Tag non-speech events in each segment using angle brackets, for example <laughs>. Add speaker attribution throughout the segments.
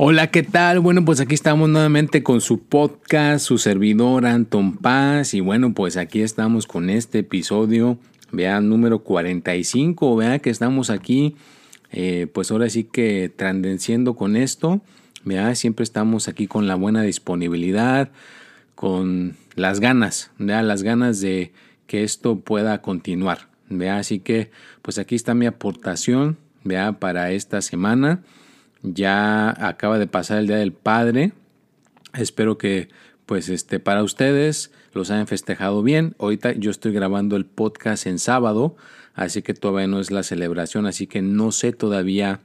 Speaker 1: Hola, ¿qué tal? Bueno, pues aquí estamos nuevamente con su podcast, su servidor Anton Paz. Y bueno, pues aquí estamos con este episodio, vean, número 45. Vean que estamos aquí, eh, pues ahora sí que transdenciendo con esto. Vean, siempre estamos aquí con la buena disponibilidad, con las ganas, vean, las ganas de que esto pueda continuar. Vean, así que, pues aquí está mi aportación, vean, para esta semana. Ya acaba de pasar el Día del Padre. Espero que pues este para ustedes los hayan festejado bien. Ahorita yo estoy grabando el podcast en sábado, así que todavía no es la celebración, así que no sé todavía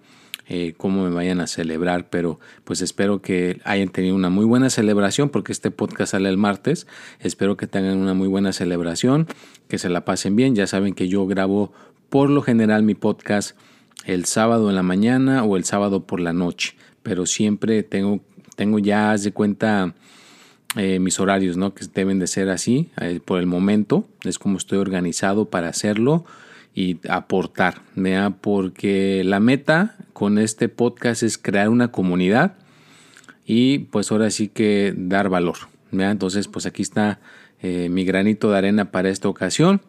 Speaker 1: eh, cómo me vayan a celebrar, pero pues espero que hayan tenido una muy buena celebración porque este podcast sale el martes. Espero que tengan una muy buena celebración, que se la pasen bien. Ya saben que yo grabo por lo general mi podcast el sábado en la mañana o el sábado por la noche, pero siempre tengo, tengo ya, haz de cuenta, eh, mis horarios, ¿no? Que deben de ser así eh, por el momento. Es como estoy organizado para hacerlo y aportar, ¿vea? Porque la meta con este podcast es crear una comunidad y pues ahora sí que dar valor, ¿vea? Entonces, pues aquí está eh, mi granito de arena para esta ocasión.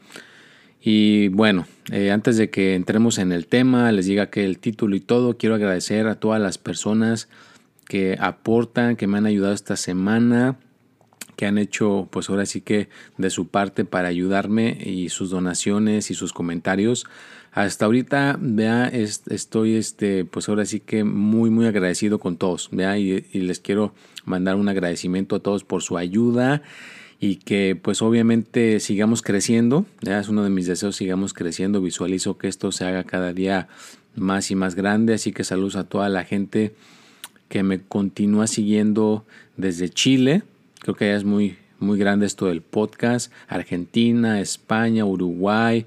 Speaker 1: Y bueno, eh, antes de que entremos en el tema, les diga que el título y todo, quiero agradecer a todas las personas que aportan, que me han ayudado esta semana, que han hecho pues ahora sí que de su parte para ayudarme y sus donaciones y sus comentarios. Hasta ahorita, vea, estoy este, pues ahora sí que muy muy agradecido con todos, vea, y, y les quiero mandar un agradecimiento a todos por su ayuda y que pues obviamente sigamos creciendo, ya es uno de mis deseos, sigamos creciendo, visualizo que esto se haga cada día más y más grande, así que saludos a toda la gente que me continúa siguiendo desde Chile, creo que ya es muy, muy grande esto del podcast, Argentina, España, Uruguay,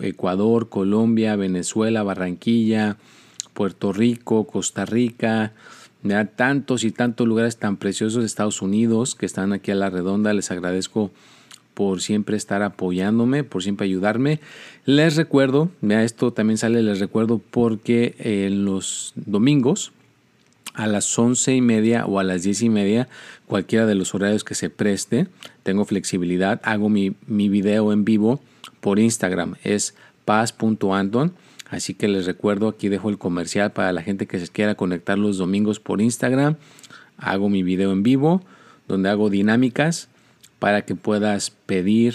Speaker 1: Ecuador, Colombia, Venezuela, Barranquilla, Puerto Rico, Costa Rica, ya tantos y tantos lugares tan preciosos de Estados Unidos que están aquí a la redonda. Les agradezco por siempre estar apoyándome, por siempre ayudarme. Les recuerdo, vea esto también sale, les recuerdo porque en los domingos a las once y media o a las diez y media, cualquiera de los horarios que se preste, tengo flexibilidad, hago mi, mi video en vivo por Instagram, es paz.anton Así que les recuerdo, aquí dejo el comercial para la gente que se quiera conectar los domingos por Instagram. Hago mi video en vivo donde hago dinámicas para que puedas pedir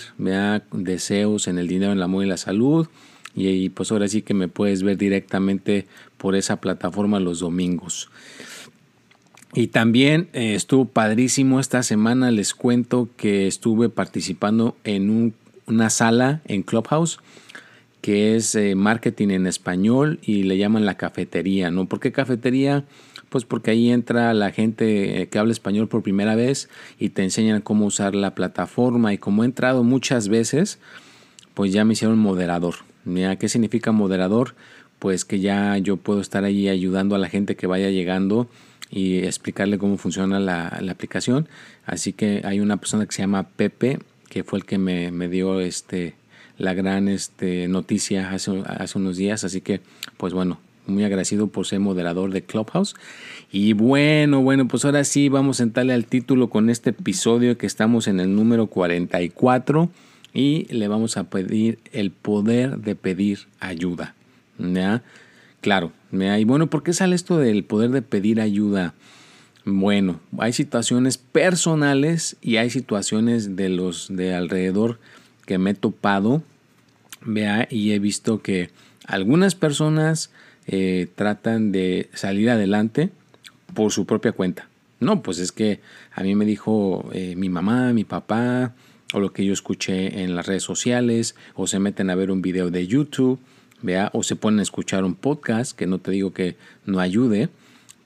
Speaker 1: deseos en el dinero, en el amor y la salud. Y, pues ahora sí que me puedes ver directamente por esa plataforma los domingos. Y también eh, estuvo padrísimo esta semana. Les cuento que estuve participando en una sala en Clubhouse que es eh, marketing en español y le llaman la cafetería, ¿no? ¿Por qué cafetería? Pues porque ahí entra la gente eh, que habla español por primera vez y te enseñan cómo usar la plataforma y como he entrado muchas veces, pues ya me hicieron moderador. ¿Qué significa moderador? Pues que ya yo puedo estar ahí ayudando a la gente que vaya llegando y explicarle cómo funciona la, la aplicación. Así que hay una persona que se llama Pepe, que fue el que me, me dio este, la gran este, noticia hace, hace unos días. Así que, pues bueno, muy agradecido por ser moderador de Clubhouse. Y bueno, bueno, pues ahora sí vamos a entrarle al título con este episodio que estamos en el número 44 y le vamos a pedir el poder de pedir ayuda. ¿Ya? Claro, y bueno, ¿por qué sale esto del poder de pedir ayuda? Bueno, hay situaciones personales y hay situaciones de los de alrededor que me he topado, vea, y he visto que algunas personas eh, tratan de salir adelante por su propia cuenta. No, pues es que a mí me dijo eh, mi mamá, mi papá, o lo que yo escuché en las redes sociales, o se meten a ver un video de YouTube, vea, o se ponen a escuchar un podcast, que no te digo que no ayude,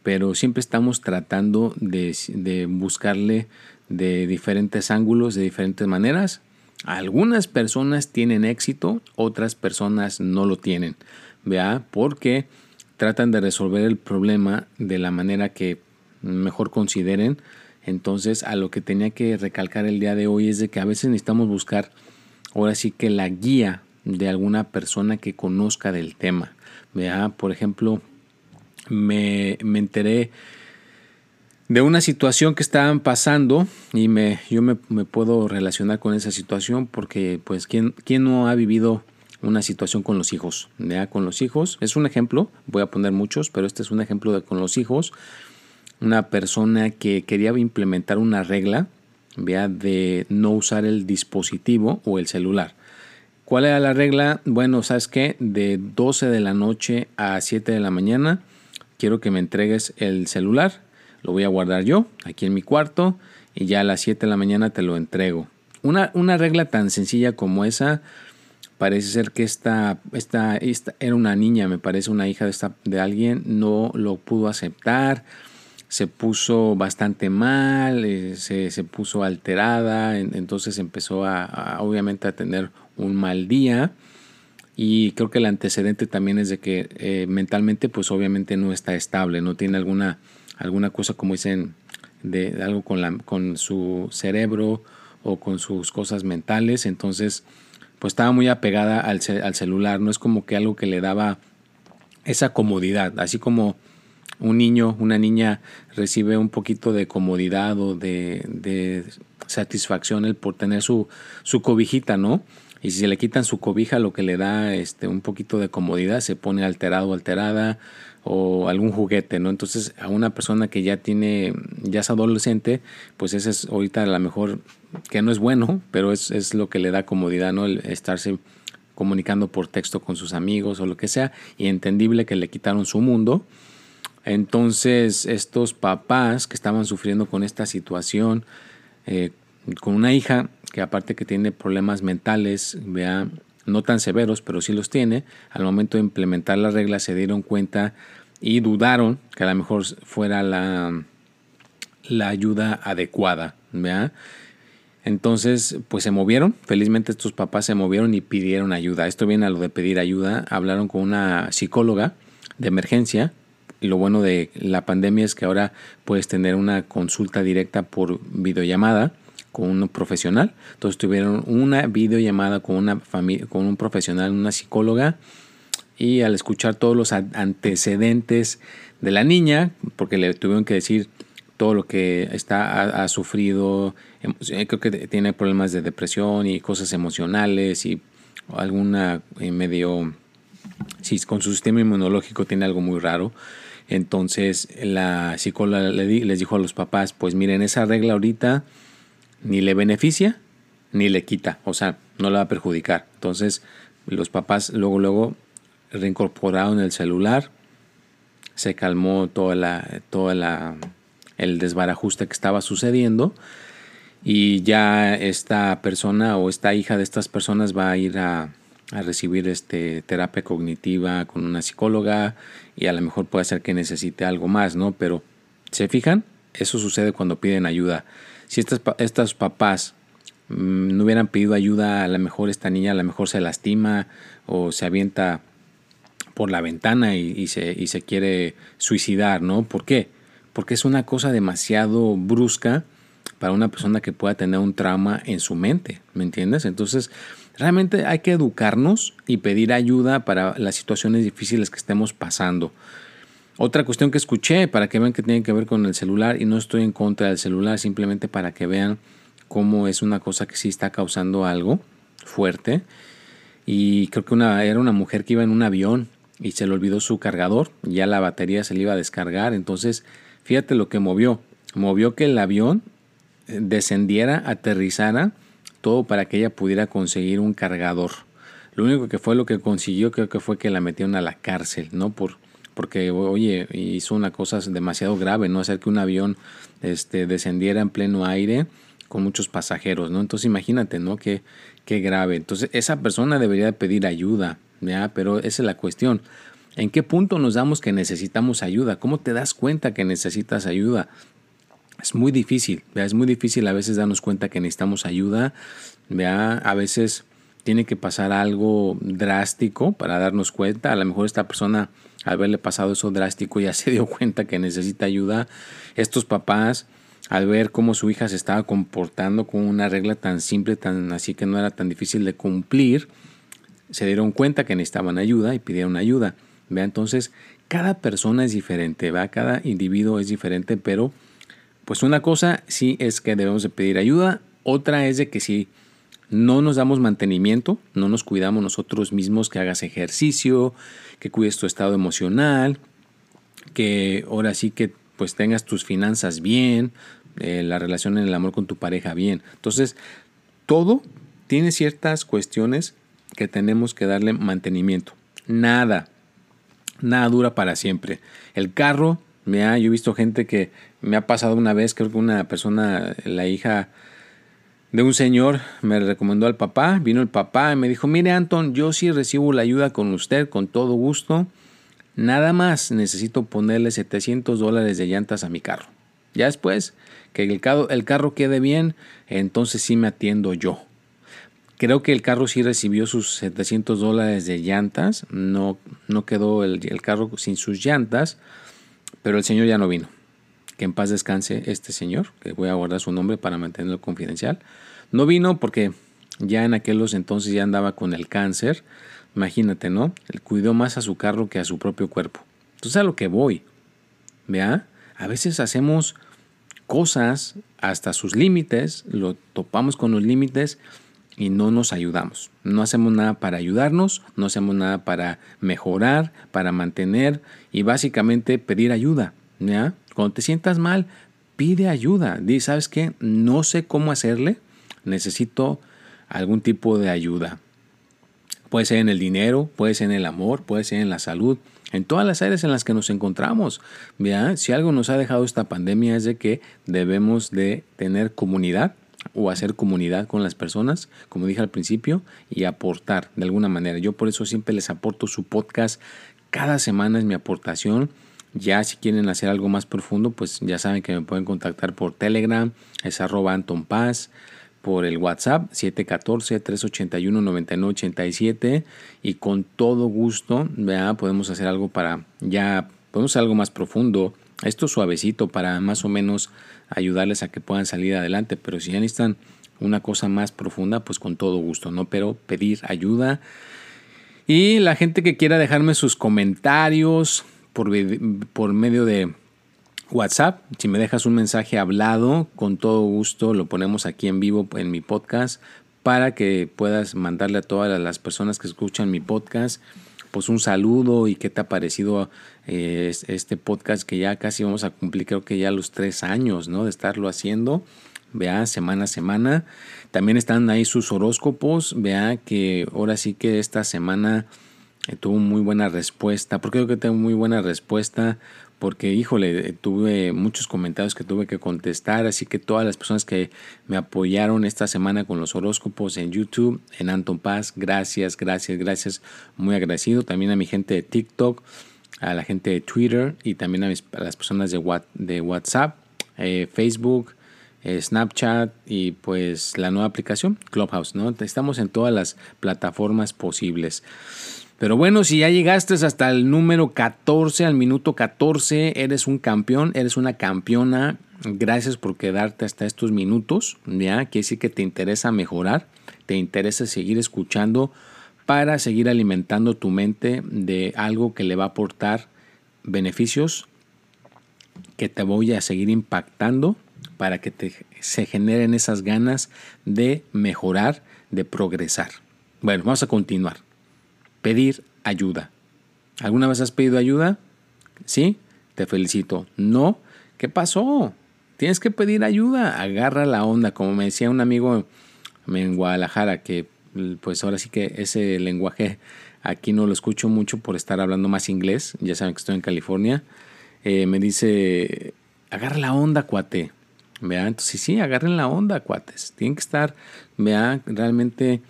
Speaker 1: pero siempre estamos tratando de, de buscarle de diferentes ángulos, de diferentes maneras, Algunas personas tienen éxito, otras personas no lo tienen, ¿vea? Porque tratan de resolver el problema de la manera que mejor consideren. Entonces, a lo que tenía que recalcar el día de hoy es de que a veces necesitamos buscar ahora sí que la guía de alguna persona que conozca del tema. ¿vea? Por ejemplo, me, me enteré de una situación que estaban pasando y me, yo me, puedo relacionar con esa situación porque pues ¿quién, quién no ha vivido una situación con los hijos? ¿ya? Con los hijos, es un ejemplo, voy a poner muchos, pero este es un ejemplo de con los hijos, una persona que quería implementar una regla ¿vea? de no usar el dispositivo o el celular. ¿Cuál era la regla? Bueno, ¿sabes qué? De 12 de la noche a 7 de la mañana quiero que me entregues el celular lo voy a guardar yo aquí en mi cuarto y ya a las 7 de la mañana te lo entrego. Una, una regla tan sencilla como esa, parece ser que esta, esta, esta, era una niña, me parece una hija de, esta, de alguien, no lo pudo aceptar, se puso bastante mal, eh, se, se, puso alterada, entonces empezó a, obviamente a tener un mal día. Y creo que el antecedente también es de que eh, mentalmente pues obviamente no está estable, no tiene alguna alguna cosa como dicen, de algo con, la, con su cerebro o con sus cosas mentales, entonces pues estaba muy apegada al, al, celular, no es como que algo que le daba esa comodidad, así como un niño, una niña recibe un poquito de comodidad o de, de satisfacción el por tener su, su cobijita, ¿no? Y si se le quitan su cobija, lo que le da este, un poquito de comodidad, se pone alterado, alterada, o algún juguete, ¿no? Entonces a una persona que ya tiene, ya es adolescente, pues ese es ahorita a lo mejor que no es bueno, pero es, es lo que le da comodidad, ¿no? El estarse comunicando por texto con sus amigos o lo que sea, y entendible que le quitaron su mundo. Entonces estos papás que estaban sufriendo con esta situación, eh, con una hija que aparte que tiene problemas mentales, vea, no tan severos, pero sí los tiene, al momento de implementar las reglas se dieron cuenta y dudaron que a lo mejor fuera la, la ayuda adecuada. Entonces, pues se movieron, felizmente estos papás se movieron y pidieron ayuda. Esto viene a lo de pedir ayuda, hablaron con una psicóloga de emergencia. Y lo bueno de la pandemia es que ahora puedes tener una consulta directa por videollamada con un profesional. Entonces tuvieron una videollamada con una familia, con un profesional, una psicóloga, y al escuchar todos los antecedentes de la niña, porque le tuvieron que decir todo lo que está ha, sufrido, eh, creo que tiene problemas de depresión y cosas emocionales y alguna eh, medio, si con su sistema inmunológico tiene algo muy raro. Entonces la psicóloga les dijo a los papás, pues miren, esa regla ahorita ni le beneficia ni le quita, o sea, no le va a perjudicar. Entonces, los papás luego, luego reincorporaron el celular, se calmó toda la, toda la, el desbarajuste que estaba sucediendo y ya esta persona o esta hija de estas personas va a ir a, a recibir este terapia cognitiva con una psicóloga y a lo mejor puede ser que necesite algo más, ¿no? Pero, ¿se fijan? Eso sucede cuando piden ayuda. Si estas, estos papás mm, no hubieran pedido ayuda, a lo mejor esta niña a lo mejor se lastima o se avienta por la ventana y, se, y se quiere suicidar, ¿no? ¿Por qué? Porque es una cosa demasiado brusca para una persona que pueda tener un trauma en su mente, ¿me entiendes? Entonces, realmente hay que educarnos y pedir ayuda para las situaciones difíciles que estemos pasando. Otra cuestión que escuché para que vean que tiene que ver con el celular y no estoy en contra del celular, simplemente para que vean cómo es una cosa que sí está causando algo fuerte. Y creo que una, era una mujer que iba en un avión y se le olvidó su cargador, ya la batería se le iba a descargar, entonces fíjate lo que movió. Movió que el avión eh, descendiera, aterrizara, todo para que ella pudiera conseguir un cargador. Lo único que fue lo que consiguió creo que fue que la metieron a la cárcel, ¿no? Por, porque, oye, hizo una cosa demasiado grave, ¿no? Hacer que un avión este, descendiera en pleno aire con muchos pasajeros, ¿no? Entonces imagínate, ¿no? Qué, qué grave. Entonces esa persona debería de pedir ayuda, ¿ya? Pero esa es la cuestión. ¿En qué punto nos damos que necesitamos ayuda? ¿Cómo te das cuenta que necesitas ayuda? Es muy difícil, ¿vea? es muy difícil a veces darnos cuenta que necesitamos ayuda. ¿vea? A veces tiene que pasar algo drástico para darnos cuenta. A lo mejor esta persona, haberle pasado eso drástico, ya se dio cuenta que necesita ayuda. Estos papás, al ver cómo su hija se estaba comportando con una regla tan simple, tan así que no era tan difícil de cumplir, se dieron cuenta que necesitaban ayuda y pidieron ayuda. ¿vea? Entonces, cada persona es diferente, ¿va? cada individuo es diferente, pero pues una cosa sí es que debemos de pedir ayuda, otra es de que si no nos damos mantenimiento, no nos cuidamos nosotros mismos, que hagas ejercicio, que cuides tu estado emocional, que ahora sí que pues tengas tus finanzas bien, eh, la relación en el amor con tu pareja bien. Entonces, todo tiene ciertas cuestiones que tenemos que darle mantenimiento. Nada, nada dura para siempre. El carro, me ha, yo he visto gente que me ha pasado una vez, creo que una persona, la hija de un señor me recomendó al papá, vino el papá y me dijo, mire Anton, yo sí recibo la ayuda con usted, con todo gusto, nada más necesito ponerle 700 dólares de llantas a mi carro. Ya después que el carro, quede bien, entonces sí me atiendo yo. Creo que el carro sí recibió sus 700 dólares de llantas, no, no quedó el carro sin sus llantas, pero el señor ya no vino que en paz descanse este señor, que voy a guardar su nombre para mantenerlo confidencial. No vino porque ya en aquellos entonces ya andaba con el cáncer. Imagínate, ¿no? Él cuidó más a su carro que a su propio cuerpo. Entonces a lo que voy, ¿vea? A veces hacemos cosas hasta sus límites, lo topamos con los límites y no nos ayudamos. No hacemos nada para ayudarnos, no hacemos nada para mejorar, para mantener y básicamente pedir ayuda. ¿ya? Cuando te sientas mal, pide ayuda. Di, ¿sabes qué? No sé cómo hacerle. Necesito algún tipo de ayuda. Puede ser en el dinero, puede ser en el amor, puede ser en la salud, en todas las áreas en las que nos encontramos. Si algo nos ha dejado esta pandemia es de que debemos de tener comunidad o hacer comunidad con las personas, como dije al principio, y aportar de alguna manera. Yo por eso siempre les aporto su podcast. Cada semana es mi aportación ya si quieren hacer algo más profundo, pues ya saben que me pueden contactar por Telegram, es arroba Anton Paz, por el WhatsApp 714-381-9987 y con todo gusto ¿verdad? podemos hacer algo para ya, podemos hacer algo más profundo, esto suavecito para más o menos ayudarles a que puedan salir adelante, pero si ya necesitan una cosa más profunda, pues con todo gusto, ¿no? Pero pedir ayuda. Y la gente que quiera dejarme sus comentarios, por, medio de WhatsApp. Si me dejas un mensaje hablado, con todo gusto lo ponemos aquí en vivo en mi podcast para que puedas mandarle a todas las personas que escuchan mi podcast pues un saludo y qué te ha parecido eh, este podcast que ya casi vamos a cumplir creo que ya los tres años ¿no? de estarlo haciendo vea semana a semana también están ahí sus horóscopos vea que ahora sí que esta semana tuvo muy buena respuesta. ¿Por qué creo que tengo muy buena respuesta? Porque, híjole, eh, tuve muchos comentarios que tuve que contestar, así que todas las personas que me apoyaron esta semana con los horóscopos en YouTube, en Anton Paz, gracias, gracias, gracias, muy agradecido. También a mi gente de TikTok, a la gente de Twitter y también a, las personas de, de WhatsApp, eh, Facebook, Snapchat y pues la nueva aplicación Clubhouse, ¿no? Estamos en todas las plataformas posibles. Pero bueno, si ya llegaste hasta el número 14, al minuto 14, eres un campeón, eres una campeona. Gracias por quedarte hasta estos minutos. Ya quiere decir que te interesa mejorar, te interesa seguir escuchando para seguir alimentando tu mente de algo que le va a aportar beneficios, que te voy a seguir impactando para que se generen esas ganas de mejorar, de progresar. Bueno, vamos a continuar pedir ayuda. ¿Alguna vez has pedido ayuda? ¿Sí? Te felicito. No. ¿Qué pasó? Tienes que pedir ayuda. Agarra la onda. Como me decía un amigo en Guadalajara, que pues ahora sí que ese lenguaje aquí no lo escucho mucho por estar hablando más inglés. Ya saben que estoy en California. Eh, me dice, agarra la onda, cuate. Vea, entonces sí, agarren la onda, cuates. Tienen que estar, vea, realmente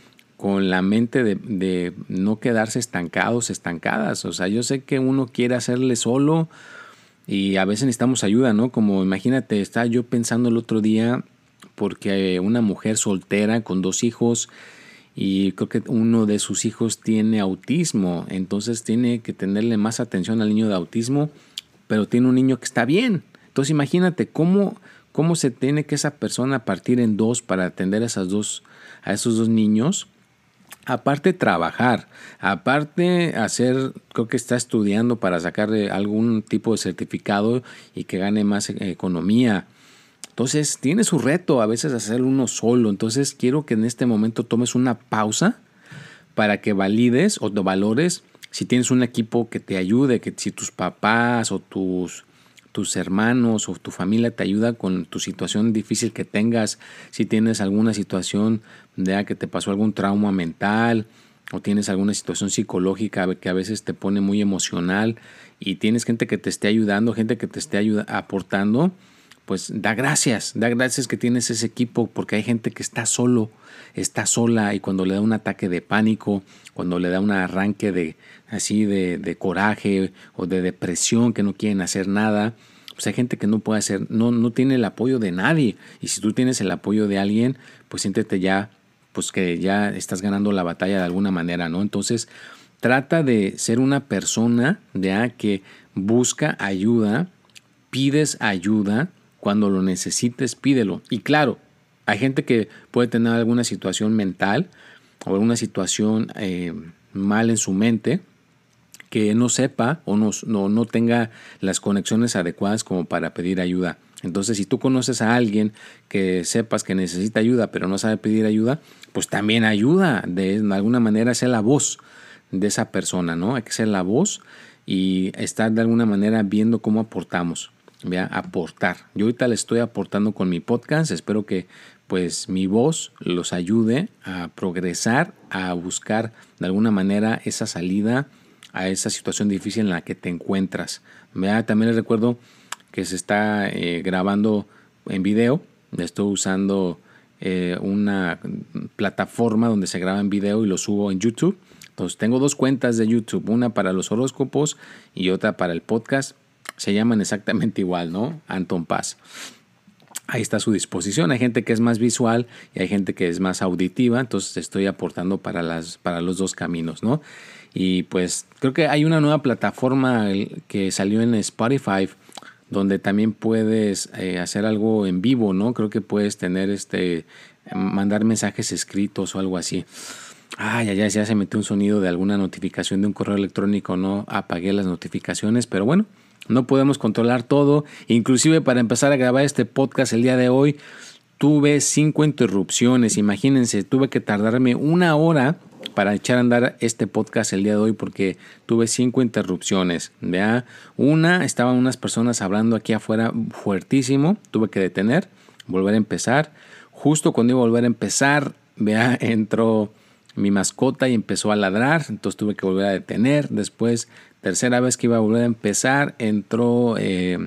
Speaker 1: con la mente de, no quedarse estancados, estancadas. O sea, yo sé que uno quiere hacerle solo y a veces necesitamos ayuda, ¿no? Como imagínate, estaba yo pensando el otro día porque una mujer soltera con dos hijos y creo que uno de sus hijos tiene autismo, entonces tiene que tenerle más atención al niño de autismo, pero tiene un niño que está bien. Entonces imagínate cómo, cómo se tiene que esa persona partir en dos para atender a, esas dos, a esos dos niños. Aparte trabajar, aparte hacer, creo que está estudiando para sacar algún tipo de certificado y que gane más economía. Entonces tiene su reto a veces hacer uno solo. Entonces quiero que en este momento tomes una pausa para que valides o te valores si tienes un equipo que te ayude, que si tus papás o tus, tus hermanos o tu familia te ayuda con tu situación difícil que tengas, si tienes alguna situación de que te pasó algún trauma mental o tienes alguna situación psicológica que a veces te pone muy emocional y tienes gente que te esté ayudando, gente que te esté ayuda, aportando, pues da gracias, da gracias que tienes ese equipo porque hay gente que está solo, está sola y cuando le da un ataque de pánico, cuando le da un arranque de así de, de coraje o de depresión que no quieren hacer nada, pues hay gente que no puede hacer, no, no tiene el apoyo de nadie y si tú tienes el apoyo de alguien, pues siéntete ya, pues que ya estás ganando la batalla de alguna manera, ¿no? Entonces, trata de ser una persona de que busca ayuda, pides ayuda, cuando lo necesites, pídelo. Y claro, hay gente que puede tener alguna situación mental o alguna situación eh, mal en su mente que no sepa o no, no, no tenga las conexiones adecuadas como para pedir ayuda. Entonces, si tú conoces a alguien que sepas que necesita ayuda, pero no sabe pedir ayuda, pues también ayuda. De, alguna manera, ser la voz de esa persona, ¿no? Hay que ser la voz y estar de alguna manera viendo cómo aportamos vea, aportar. Yo ahorita le estoy aportando con mi podcast, espero que pues mi voz los ayude a progresar, a buscar de alguna manera esa salida a esa situación difícil en la que te encuentras. También les recuerdo que se está eh, grabando en video, estoy usando eh, una plataforma donde se graba en video y lo subo en YouTube. Entonces tengo dos cuentas de YouTube, una para los horóscopos y otra para el podcast se llaman exactamente igual, ¿no? Anton Paz. Ahí está a su disposición. Hay gente que es más visual y hay gente que es más auditiva, entonces estoy aportando para, las, para los dos caminos, ¿no? Y pues creo que hay una nueva plataforma que salió en Spotify donde también puedes eh, hacer algo en vivo, ¿no? Creo que puedes tener este, mandar mensajes escritos o algo así. Ah, ya, ya, ya se metió un sonido de alguna notificación de un correo electrónico, no apagué las notificaciones, pero bueno, no podemos controlar todo. Inclusive para empezar a grabar este podcast el día de hoy, tuve cinco interrupciones. Imagínense, tuve que tardarme una hora para echar a andar este podcast el día de hoy porque tuve cinco interrupciones. ¿vea? Una, estaban unas personas hablando aquí afuera fuertísimo, tuve que detener, volver a empezar. Justo cuando iba a volver a empezar, vea, <laughs> entró mi mascota y empezó a ladrar, entonces tuve que volver a detener. Después Tercera vez que iba a volver a empezar, entró eh,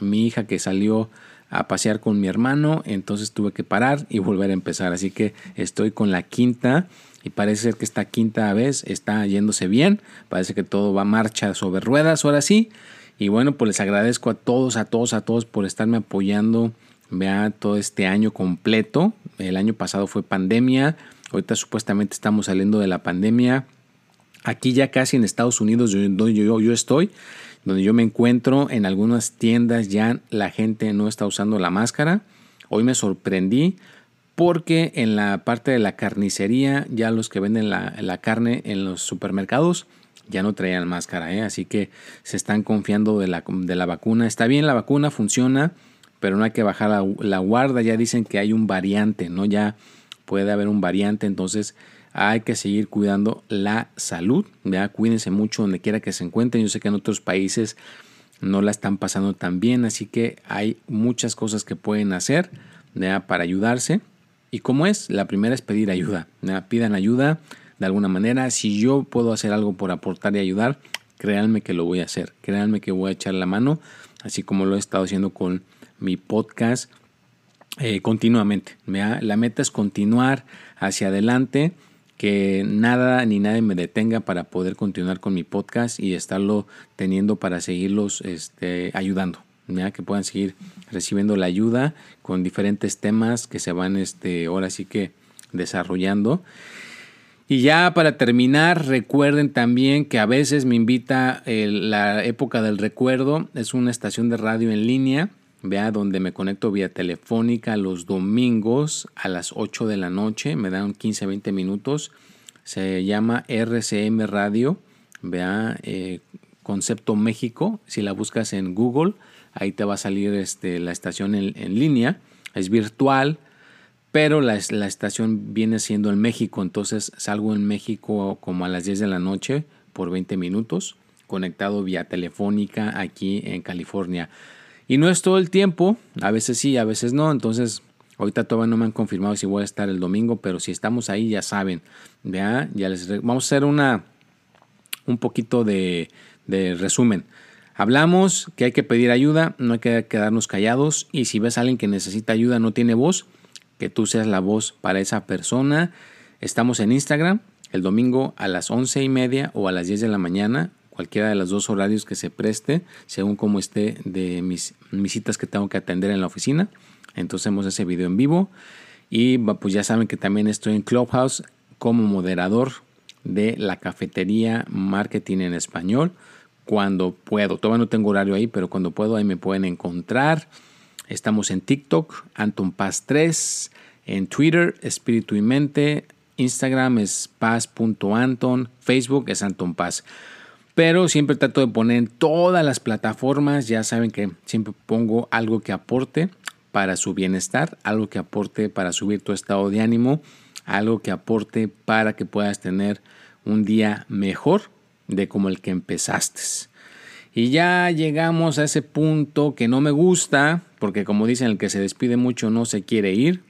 Speaker 1: mi hija que salió a pasear con mi hermano, entonces tuve que parar y volver a empezar. Así que estoy con la quinta y parece ser que esta quinta vez está yéndose bien. Parece que todo va marcha sobre ruedas ahora sí. Y bueno, pues les agradezco a todos, a todos, a todos por estarme apoyando. Vea todo este año completo. El año pasado fue pandemia. Ahorita supuestamente estamos saliendo de la pandemia. Aquí ya casi en Estados Unidos, donde yo, estoy, donde yo me encuentro, en algunas tiendas ya la gente no está usando la máscara. Hoy me sorprendí porque en la parte de la carnicería, ya los que venden la, carne en los supermercados, ya no traían máscara, ¿eh? así que se están confiando de la, de la, vacuna. Está bien, la vacuna funciona, pero no hay que bajar la, la guarda. Ya dicen que hay un variante, ¿no? Ya puede haber un variante, entonces hay que seguir cuidando la salud. ¿ya? Cuídense mucho donde quiera que se encuentren. Yo sé que en otros países no la están pasando tan bien, así que hay muchas cosas que pueden hacer para ayudarse. Y como es, la primera es pedir ayuda. Pidan ayuda de alguna manera. Si yo puedo hacer algo por aportar y ayudar, créanme que lo voy a hacer. Créanme que voy a echar la mano, así como lo he estado haciendo con mi podcast eh, continuamente. La meta es continuar hacia adelante que nada ni nadie me detenga para poder continuar con mi podcast y estarlo teniendo para seguirlos este, ayudando. que puedan seguir recibiendo la ayuda con diferentes temas que se van este, ahora sí que desarrollando. Y ya para terminar, recuerden también que a veces me invita la época del recuerdo, es una estación de radio en línea, vea donde me conecto vía telefónica los domingos a las 8 de la noche, me dan 15 20 minutos, se llama RCM Radio, vea eh, Concepto México, si la buscas en Google, ahí te va a salir este, la estación en, en línea, es virtual, pero la, estación viene siendo en México, entonces salgo en México como a las 10 de la noche por 20 minutos, conectado vía telefónica aquí en California. Y no es todo el tiempo, a veces sí, a veces no, entonces ahorita todavía no me han confirmado si voy a estar el domingo, pero si estamos ahí ya saben, ya les vamos a hacer una un poquito de, de resumen. Hablamos que hay que pedir ayuda, no hay que quedarnos callados y si ves a alguien que necesita ayuda, no tiene voz, que tú seas la voz para esa persona. Estamos en Instagram el domingo a las once y media o a las 10 de la mañana, cualquiera de los dos horarios que se preste, según como esté de mis, mis citas que tengo que atender en la oficina. Entonces hacemos ese video en vivo. Y pues ya saben que también estoy en Clubhouse como moderador de la cafetería Marketing en Español. Cuando puedo, todavía no tengo horario ahí, pero cuando puedo ahí me pueden encontrar. Estamos en TikTok, Anton Paz 3, en Twitter, Espíritu y Mente, Instagram es paz.anton, Facebook es Anton Paz. Pero siempre trato de poner en todas las plataformas, ya saben que siempre pongo algo que aporte para su bienestar, algo que aporte para subir tu estado de ánimo, algo que aporte para que puedas tener un día mejor de como el que empezaste. Y ya llegamos a ese punto que no me gusta, porque como dicen, el que se despide mucho no se quiere ir.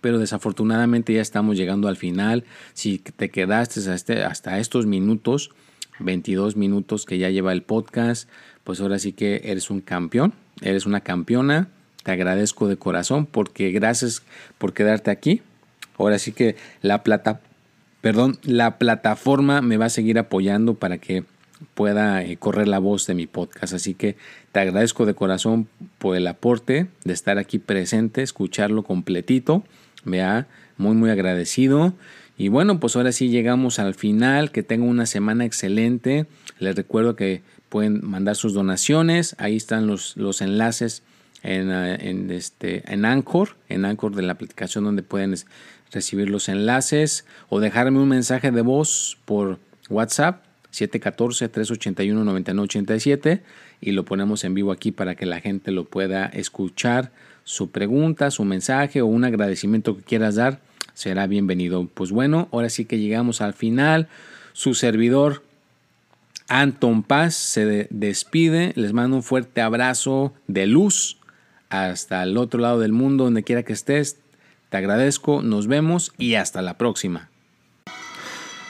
Speaker 1: Pero desafortunadamente ya estamos llegando al final. Si te quedaste hasta, este, estos minutos, 22 minutos que ya lleva el podcast, pues ahora sí que eres un campeón, eres una campeona. Te agradezco de corazón porque gracias por quedarte aquí. Ahora sí que la plata, perdón, la plataforma me va a seguir apoyando para que pueda eh, correr la voz de mi podcast. Así que te agradezco de corazón por el aporte de estar aquí presente, escucharlo completito. Vea, muy muy agradecido. Y bueno, pues ahora sí llegamos al final. Que tengan una semana excelente. Les recuerdo que pueden mandar sus donaciones. Ahí están los, los enlaces en, eh, en, este, en Anchor, en Anchor de la aplicación donde pueden recibir los enlaces o dejarme un mensaje de voz por WhatsApp 714-381-9987 y lo ponemos en vivo aquí para que la gente lo pueda escuchar. Su pregunta, su mensaje o un agradecimiento que quieras dar será bienvenido. Pues bueno, ahora sí que llegamos al final. Su servidor Anton Paz se despide. Les mando un fuerte abrazo de luz hasta el otro lado del mundo, donde quiera que estés. Te agradezco, nos vemos y hasta la próxima.